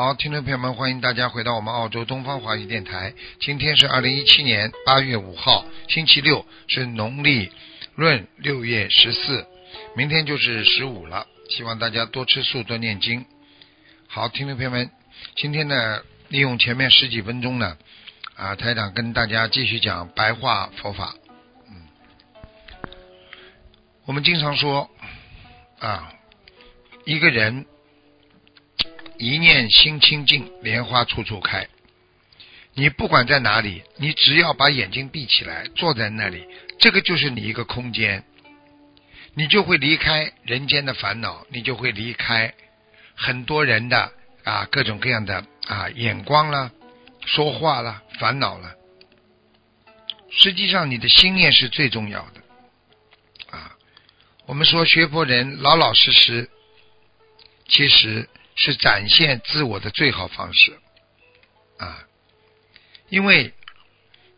好，听众朋友们，欢迎大家回到我们澳洲东方华语电台。今天是二零一七年八月五号，星期六，是农历闰六月十四，明天就是十五了。希望大家多吃素，多念经。好，听众朋友们，今天呢，利用前面十几分钟呢，啊，台长跟大家继续讲白话佛法。嗯，我们经常说啊，一个人。一念心清净，莲花处处开。你不管在哪里，你只要把眼睛闭起来，坐在那里，这个就是你一个空间，你就会离开人间的烦恼，你就会离开很多人的啊各种各样的啊眼光了，说话了，烦恼了。实际上，你的心念是最重要的啊。我们说学佛人老老实实，其实。是展现自我的最好方式啊！因为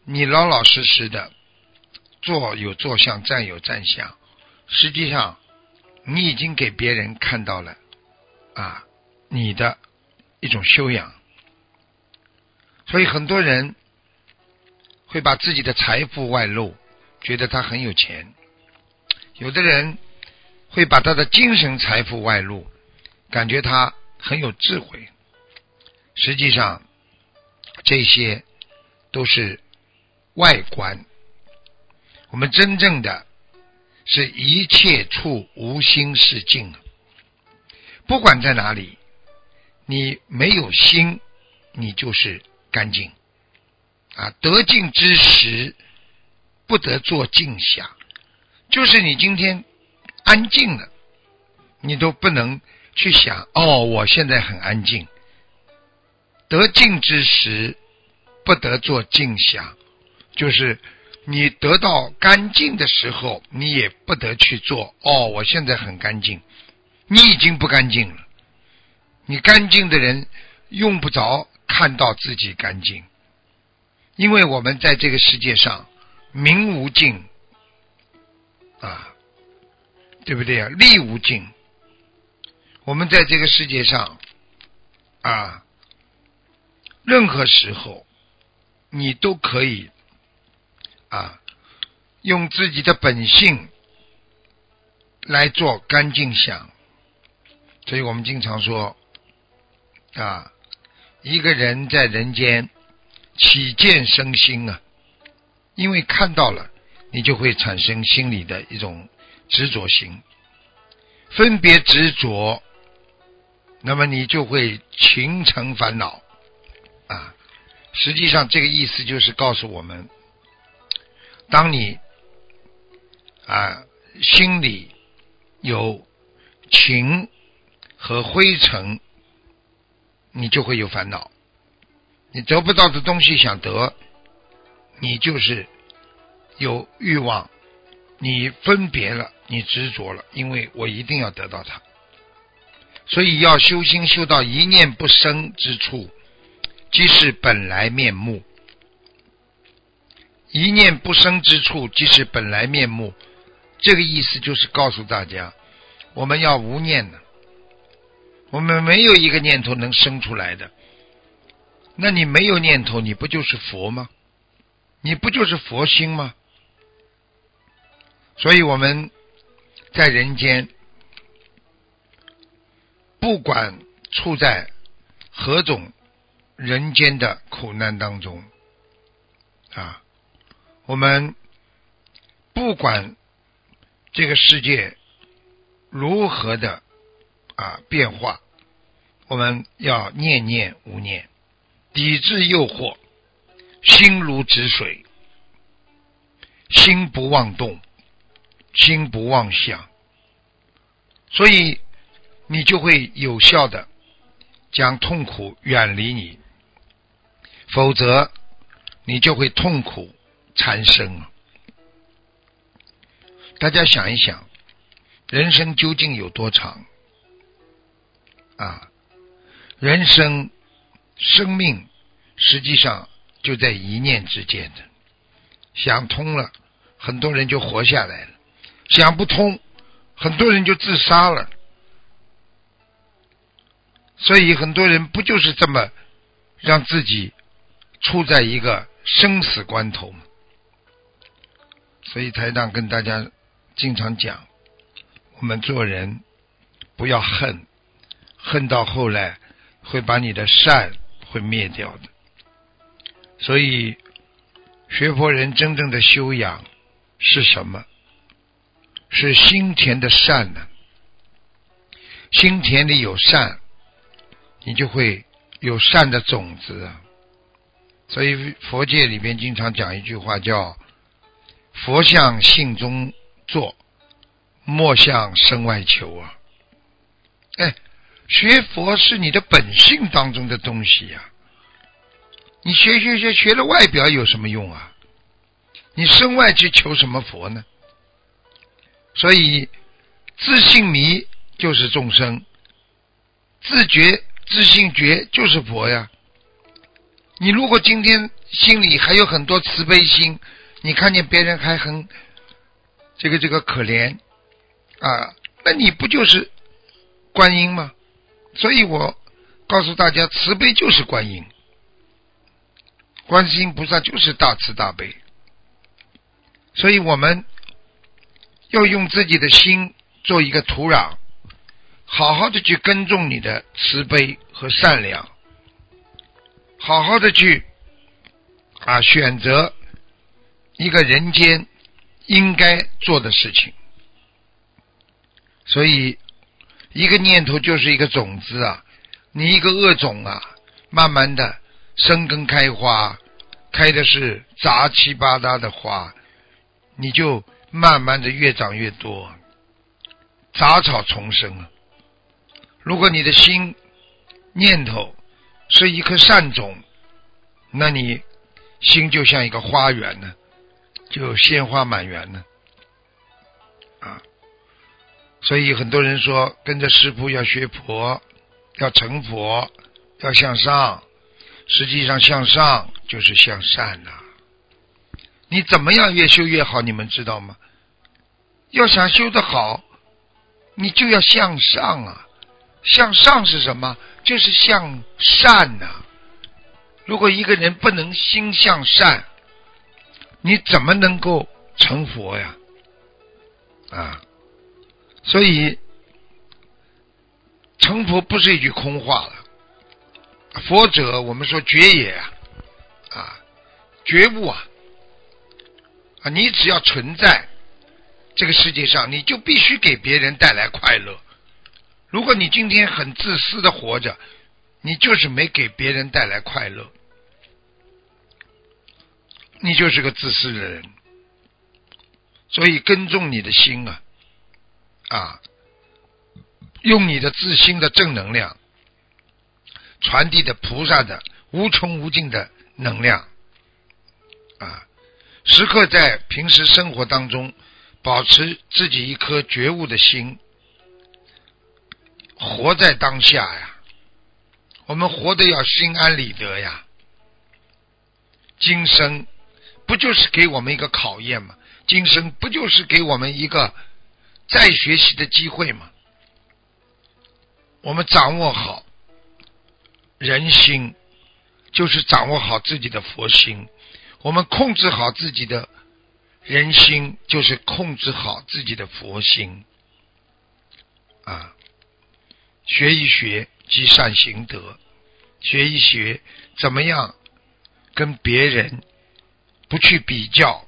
你老老实实的坐有坐相，站有站相，实际上你已经给别人看到了啊你的一种修养。所以很多人会把自己的财富外露，觉得他很有钱；有的人会把他的精神财富外露，感觉他。很有智慧，实际上这些都是外观。我们真正的是一切处无心是净，不管在哪里，你没有心，你就是干净啊。得净之时，不得做静想，就是你今天安静了，你都不能。去想哦，我现在很安静。得静之时，不得做静想，就是你得到干净的时候，你也不得去做哦。我现在很干净，你已经不干净了。你干净的人用不着看到自己干净，因为我们在这个世界上名无尽啊，对不对啊？利无尽。我们在这个世界上，啊，任何时候，你都可以啊，用自己的本性来做干净想。所以我们经常说，啊，一个人在人间起见生心啊，因为看到了，你就会产生心里的一种执着心，分别执着。那么你就会形成烦恼啊！实际上，这个意思就是告诉我们：当你啊心里有情和灰尘，你就会有烦恼。你得不到的东西想得，你就是有欲望，你分别了，你执着了，因为我一定要得到它。所以要修心修到一念不生之处，即是本来面目。一念不生之处，即是本来面目。这个意思就是告诉大家，我们要无念的。我们没有一个念头能生出来的。那你没有念头，你不就是佛吗？你不就是佛心吗？所以我们在人间。不管处在何种人间的苦难当中，啊，我们不管这个世界如何的啊变化，我们要念念无念，抵制诱惑，心如止水，心不妄动，心不妄想，所以你就会有效的将痛苦远离你，否则你就会痛苦缠身。大家想一想，人生究竟有多长？啊，人生生命实际上就在一念之间的。想通了，很多人就活下来了；想不通。很多人就自杀了，所以很多人不就是这么让自己处在一个生死关头吗？所以台长跟大家经常讲，我们做人不要恨，恨到后来会把你的善会灭掉的。所以学佛人真正的修养是什么？是心田的善呢，心田里有善，你就会有善的种子。所以佛界里面经常讲一句话，叫“佛向性中坐，莫向身外求”啊。哎，学佛是你的本性当中的东西呀。你学学学学了外表有什么用啊？你身外去求什么佛呢？所以，自信迷就是众生，自觉自信觉就是佛呀。你如果今天心里还有很多慈悲心，你看见别人还很这个这个可怜啊，那你不就是观音吗？所以我告诉大家，慈悲就是观音，观世音菩萨就是大慈大悲。所以我们。要用自己的心做一个土壤，好好的去耕种你的慈悲和善良，好好的去啊选择一个人间应该做的事情。所以，一个念头就是一个种子啊，你一个恶种啊，慢慢的生根开花，开的是杂七八糟的花，你就。慢慢的越长越多，杂草丛生啊！如果你的心念头是一颗善种，那你心就像一个花园呢，就鲜花满园呢，啊！所以很多人说跟着师傅要学佛，要成佛，要向上，实际上向上就是向善呐。你怎么样越修越好？你们知道吗？要想修得好，你就要向上啊！向上是什么？就是向善呐。如果一个人不能心向善，你怎么能够成佛呀？啊！所以成佛不是一句空话了。佛者，我们说觉也啊，啊，觉悟啊，啊，你只要存在。这个世界上，你就必须给别人带来快乐。如果你今天很自私的活着，你就是没给别人带来快乐，你就是个自私的人。所以，耕种你的心啊，啊，用你的自心的正能量，传递的菩萨的无穷无尽的能量，啊，时刻在平时生活当中。保持自己一颗觉悟的心，活在当下呀。我们活得要心安理得呀。今生不就是给我们一个考验吗？今生不就是给我们一个再学习的机会吗？我们掌握好人心，就是掌握好自己的佛心。我们控制好自己的。人心就是控制好自己的佛心啊，学一学积善行德，学一学怎么样跟别人不去比较。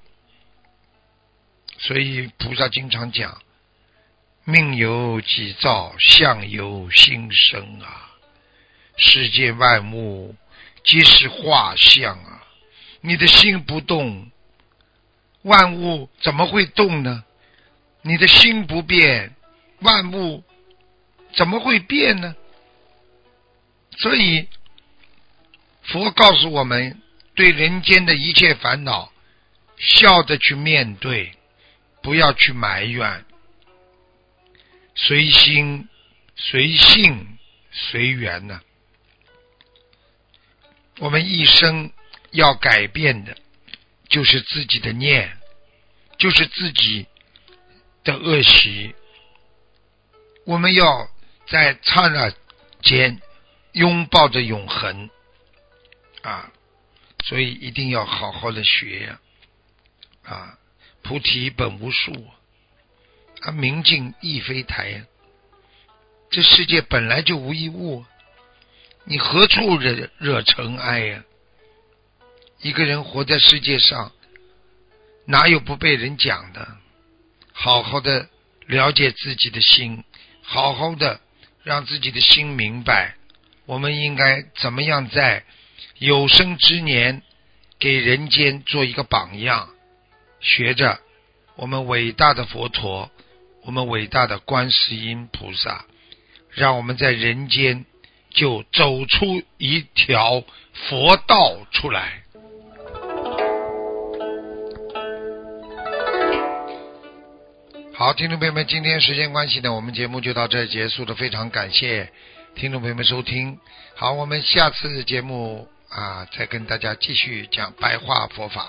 所以菩萨经常讲：命由己造，相由心生啊！世界万物皆是画像啊！你的心不动。万物怎么会动呢？你的心不变，万物怎么会变呢？所以佛告诉我们，对人间的一切烦恼，笑着去面对，不要去埋怨，随心、随性、随缘呢。我们一生要改变的，就是自己的念，就是自己的恶习。我们要在刹那间拥抱着永恒啊！所以一定要好好的学啊！菩提本无树，啊，明镜亦非台。这世界本来就无一物。你何处惹惹尘埃呀？一个人活在世界上，哪有不被人讲的？好好的了解自己的心，好好的让自己的心明白，我们应该怎么样在有生之年给人间做一个榜样，学着我们伟大的佛陀，我们伟大的观世音菩萨，让我们在人间。就走出一条佛道出来。好，听众朋友们，今天时间关系呢，我们节目就到这结束了。非常感谢听众朋友们收听。好，我们下次节目啊，再跟大家继续讲白话佛法。